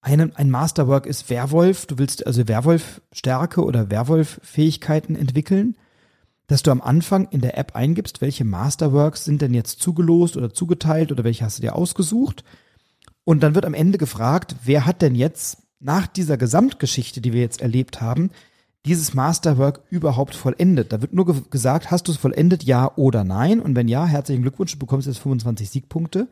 ein, ein Masterwork ist Werwolf, du willst also Werwolf-Stärke oder Werwolf-Fähigkeiten entwickeln, dass du am Anfang in der App eingibst, welche Masterworks sind denn jetzt zugelost oder zugeteilt oder welche hast du dir ausgesucht. Und dann wird am Ende gefragt, wer hat denn jetzt nach dieser Gesamtgeschichte, die wir jetzt erlebt haben, dieses Masterwork überhaupt vollendet. Da wird nur ge gesagt, hast du es vollendet, ja oder nein? Und wenn ja, herzlichen Glückwunsch, du bekommst jetzt 25 Siegpunkte.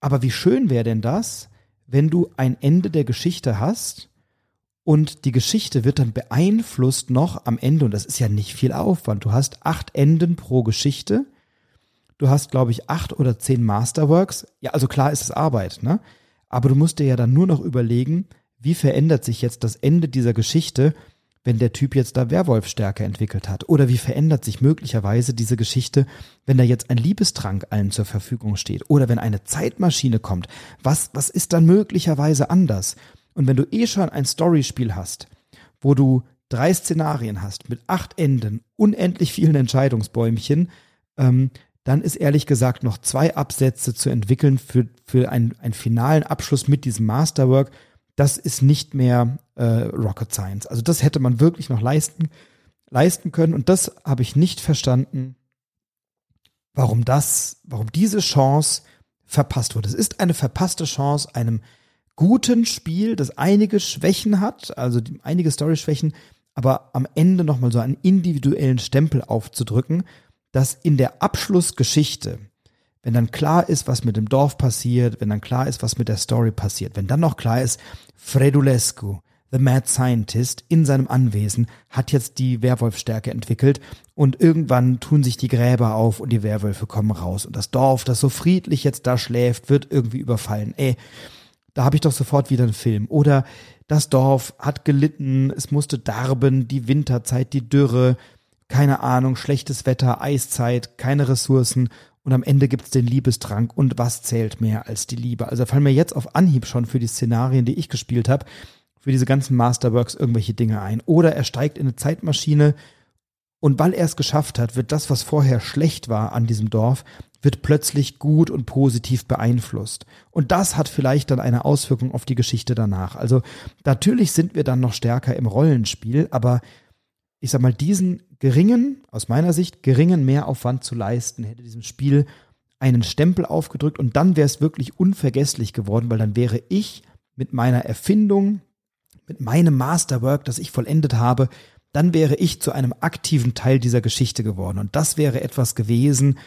Aber wie schön wäre denn das, wenn du ein Ende der Geschichte hast und die Geschichte wird dann beeinflusst noch am Ende, und das ist ja nicht viel Aufwand. Du hast acht Enden pro Geschichte. Du hast, glaube ich, acht oder zehn Masterworks. Ja, also klar ist es Arbeit, ne? Aber du musst dir ja dann nur noch überlegen, wie verändert sich jetzt das Ende dieser Geschichte, wenn der Typ jetzt da Werwolfstärke entwickelt hat? Oder wie verändert sich möglicherweise diese Geschichte, wenn da jetzt ein Liebestrank allen zur Verfügung steht? Oder wenn eine Zeitmaschine kommt? Was, was ist dann möglicherweise anders? Und wenn du eh schon ein Storyspiel hast, wo du drei Szenarien hast mit acht Enden, unendlich vielen Entscheidungsbäumchen, ähm, dann ist ehrlich gesagt noch zwei Absätze zu entwickeln für, für einen, einen finalen Abschluss mit diesem Masterwork das ist nicht mehr äh, Rocket Science. Also das hätte man wirklich noch leisten, leisten können. Und das habe ich nicht verstanden, warum das, warum diese Chance verpasst wurde. Es ist eine verpasste Chance, einem guten Spiel, das einige Schwächen hat, also einige Story-Schwächen, aber am Ende nochmal so einen individuellen Stempel aufzudrücken, dass in der Abschlussgeschichte wenn dann klar ist, was mit dem Dorf passiert, wenn dann klar ist, was mit der Story passiert, wenn dann noch klar ist, Fredulescu, The Mad Scientist in seinem Anwesen hat jetzt die Werwolfstärke entwickelt und irgendwann tun sich die Gräber auf und die Werwölfe kommen raus und das Dorf, das so friedlich jetzt da schläft, wird irgendwie überfallen. Ey, da habe ich doch sofort wieder einen Film. Oder das Dorf hat gelitten, es musste darben, die Winterzeit, die Dürre, keine Ahnung, schlechtes Wetter, Eiszeit, keine Ressourcen und am Ende gibt's den Liebestrank und was zählt mehr als die Liebe? Also fallen mir jetzt auf Anhieb schon für die Szenarien, die ich gespielt habe, für diese ganzen Masterworks irgendwelche Dinge ein. Oder er steigt in eine Zeitmaschine und weil er es geschafft hat, wird das, was vorher schlecht war an diesem Dorf, wird plötzlich gut und positiv beeinflusst. Und das hat vielleicht dann eine Auswirkung auf die Geschichte danach. Also natürlich sind wir dann noch stärker im Rollenspiel, aber ich sag mal, diesen geringen, aus meiner Sicht, geringen Mehraufwand zu leisten, hätte diesem Spiel einen Stempel aufgedrückt und dann wäre es wirklich unvergesslich geworden, weil dann wäre ich mit meiner Erfindung, mit meinem Masterwork, das ich vollendet habe, dann wäre ich zu einem aktiven Teil dieser Geschichte geworden. Und das wäre etwas gewesen,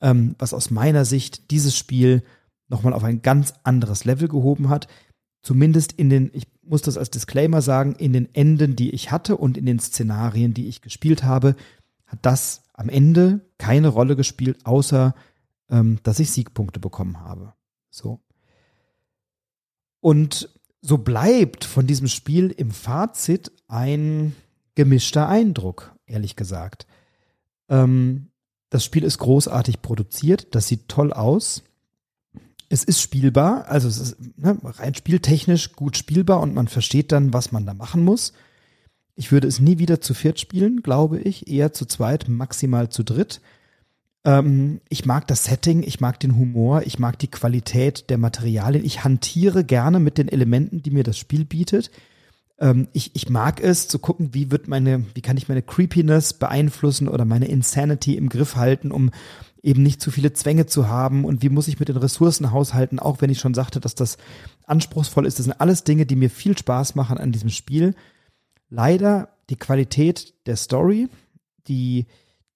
ähm, was aus meiner Sicht dieses Spiel nochmal auf ein ganz anderes Level gehoben hat. Zumindest in den, ich muss das als Disclaimer sagen, in den Enden, die ich hatte und in den Szenarien, die ich gespielt habe, hat das am Ende keine Rolle gespielt, außer ähm, dass ich Siegpunkte bekommen habe. So. Und so bleibt von diesem Spiel im Fazit ein gemischter Eindruck, ehrlich gesagt. Ähm, das Spiel ist großartig produziert, das sieht toll aus. Es ist spielbar, also es ist ne, rein spieltechnisch gut spielbar und man versteht dann, was man da machen muss. Ich würde es nie wieder zu viert spielen, glaube ich, eher zu zweit, maximal zu dritt. Ähm, ich mag das Setting, ich mag den Humor, ich mag die Qualität der Materialien. Ich hantiere gerne mit den Elementen, die mir das Spiel bietet. Ähm, ich, ich mag es zu gucken, wie wird meine, wie kann ich meine Creepiness beeinflussen oder meine Insanity im Griff halten, um eben nicht zu viele Zwänge zu haben und wie muss ich mit den Ressourcen haushalten, auch wenn ich schon sagte, dass das anspruchsvoll ist. Das sind alles Dinge, die mir viel Spaß machen an diesem Spiel. Leider die Qualität der Story, die,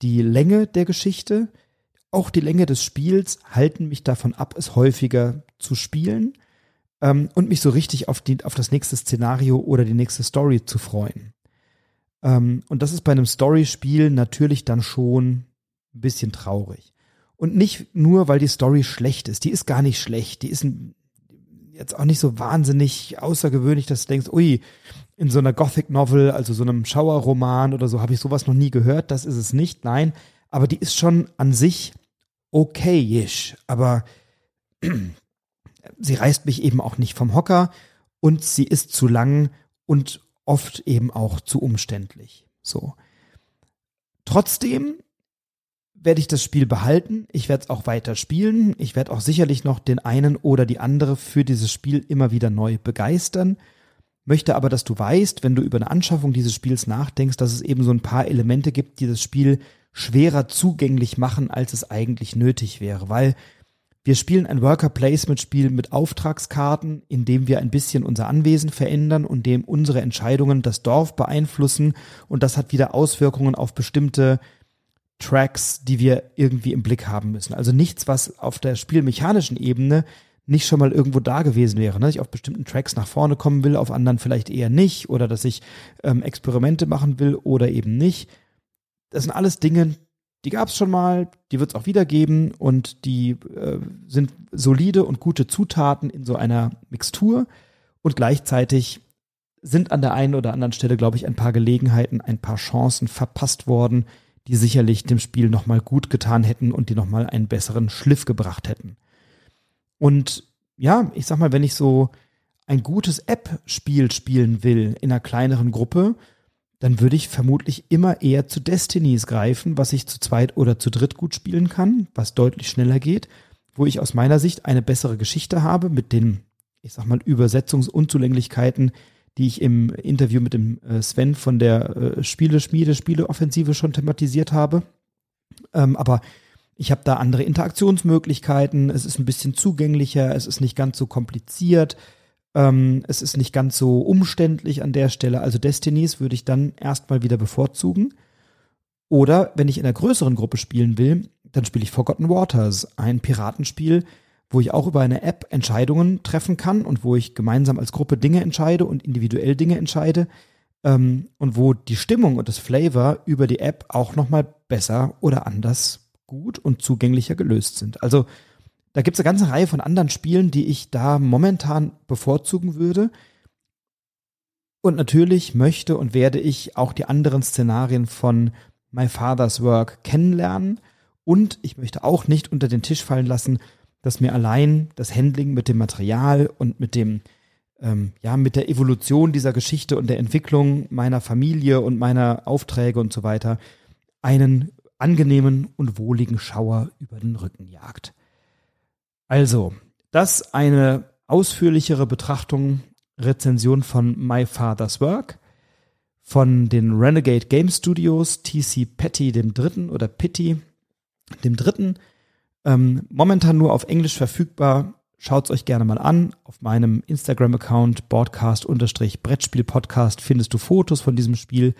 die Länge der Geschichte, auch die Länge des Spiels halten mich davon ab, es häufiger zu spielen ähm, und mich so richtig auf, die, auf das nächste Szenario oder die nächste Story zu freuen. Ähm, und das ist bei einem Story-Spiel natürlich dann schon ein bisschen traurig. Und nicht nur, weil die Story schlecht ist. Die ist gar nicht schlecht. Die ist jetzt auch nicht so wahnsinnig außergewöhnlich, dass du denkst, ui, in so einer Gothic Novel, also so einem Schauerroman oder so, habe ich sowas noch nie gehört. Das ist es nicht. Nein, aber die ist schon an sich okayisch. Aber sie reißt mich eben auch nicht vom Hocker und sie ist zu lang und oft eben auch zu umständlich. So. Trotzdem werde ich das Spiel behalten. Ich werde es auch weiter spielen. Ich werde auch sicherlich noch den einen oder die andere für dieses Spiel immer wieder neu begeistern. Möchte aber, dass du weißt, wenn du über eine Anschaffung dieses Spiels nachdenkst, dass es eben so ein paar Elemente gibt, die das Spiel schwerer zugänglich machen, als es eigentlich nötig wäre. Weil wir spielen ein Worker Placement Spiel mit Auftragskarten, in dem wir ein bisschen unser Anwesen verändern und dem unsere Entscheidungen das Dorf beeinflussen und das hat wieder Auswirkungen auf bestimmte Tracks, die wir irgendwie im Blick haben müssen. Also nichts, was auf der spielmechanischen Ebene nicht schon mal irgendwo da gewesen wäre. Ne? Dass ich auf bestimmten Tracks nach vorne kommen will, auf anderen vielleicht eher nicht oder dass ich ähm, Experimente machen will oder eben nicht. Das sind alles Dinge, die gab es schon mal, die wird es auch wieder geben und die äh, sind solide und gute Zutaten in so einer Mixtur und gleichzeitig sind an der einen oder anderen Stelle, glaube ich, ein paar Gelegenheiten, ein paar Chancen verpasst worden, die sicherlich dem Spiel nochmal gut getan hätten und die nochmal einen besseren Schliff gebracht hätten. Und ja, ich sag mal, wenn ich so ein gutes App-Spiel spielen will in einer kleineren Gruppe, dann würde ich vermutlich immer eher zu Destinies greifen, was ich zu zweit oder zu dritt gut spielen kann, was deutlich schneller geht, wo ich aus meiner Sicht eine bessere Geschichte habe mit den, ich sag mal, Übersetzungsunzulänglichkeiten, die ich im Interview mit dem äh, Sven von der äh, Spieleschmiede, Spieleoffensive schon thematisiert habe. Ähm, aber ich habe da andere Interaktionsmöglichkeiten, es ist ein bisschen zugänglicher, es ist nicht ganz so kompliziert, ähm, es ist nicht ganz so umständlich an der Stelle. Also Destinies würde ich dann erstmal wieder bevorzugen. Oder wenn ich in einer größeren Gruppe spielen will, dann spiele ich Forgotten Waters, ein Piratenspiel, wo ich auch über eine App Entscheidungen treffen kann und wo ich gemeinsam als Gruppe Dinge entscheide und individuell Dinge entscheide ähm, und wo die Stimmung und das Flavor über die App auch nochmal besser oder anders gut und zugänglicher gelöst sind. Also da gibt es eine ganze Reihe von anderen Spielen, die ich da momentan bevorzugen würde. Und natürlich möchte und werde ich auch die anderen Szenarien von My Father's Work kennenlernen. Und ich möchte auch nicht unter den Tisch fallen lassen, dass mir allein das Handling mit dem Material und mit dem, ähm, ja, mit der Evolution dieser Geschichte und der Entwicklung meiner Familie und meiner Aufträge und so weiter einen angenehmen und wohligen Schauer über den Rücken jagt. Also, das eine ausführlichere Betrachtung, Rezension von My Father's Work von den Renegade Game Studios, TC Petty dem dritten oder Pitty dem dritten. Ähm, momentan nur auf Englisch verfügbar. Schaut es euch gerne mal an. Auf meinem Instagram-Account Broadcast-Brettspiel-Podcast findest du Fotos von diesem Spiel.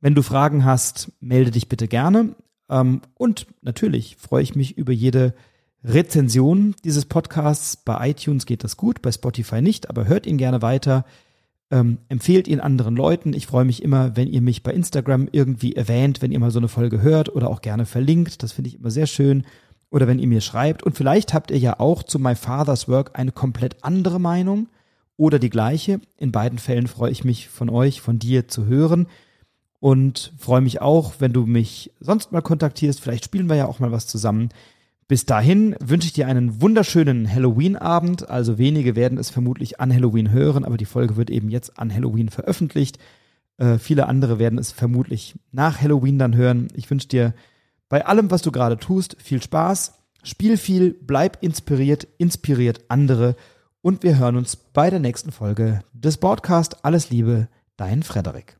Wenn du Fragen hast, melde dich bitte gerne. Ähm, und natürlich freue ich mich über jede Rezension dieses Podcasts. Bei iTunes geht das gut, bei Spotify nicht, aber hört ihn gerne weiter. Ähm, empfehlt ihn anderen Leuten. Ich freue mich immer, wenn ihr mich bei Instagram irgendwie erwähnt, wenn ihr mal so eine Folge hört oder auch gerne verlinkt. Das finde ich immer sehr schön. Oder wenn ihr mir schreibt. Und vielleicht habt ihr ja auch zu My Father's Work eine komplett andere Meinung oder die gleiche. In beiden Fällen freue ich mich von euch, von dir zu hören. Und freue mich auch, wenn du mich sonst mal kontaktierst. Vielleicht spielen wir ja auch mal was zusammen. Bis dahin wünsche ich dir einen wunderschönen Halloween-Abend. Also wenige werden es vermutlich an Halloween hören, aber die Folge wird eben jetzt an Halloween veröffentlicht. Äh, viele andere werden es vermutlich nach Halloween dann hören. Ich wünsche dir bei allem, was du gerade tust, viel Spaß, spiel viel, bleib inspiriert, inspiriert andere und wir hören uns bei der nächsten Folge des Podcasts. Alles Liebe, dein Frederik.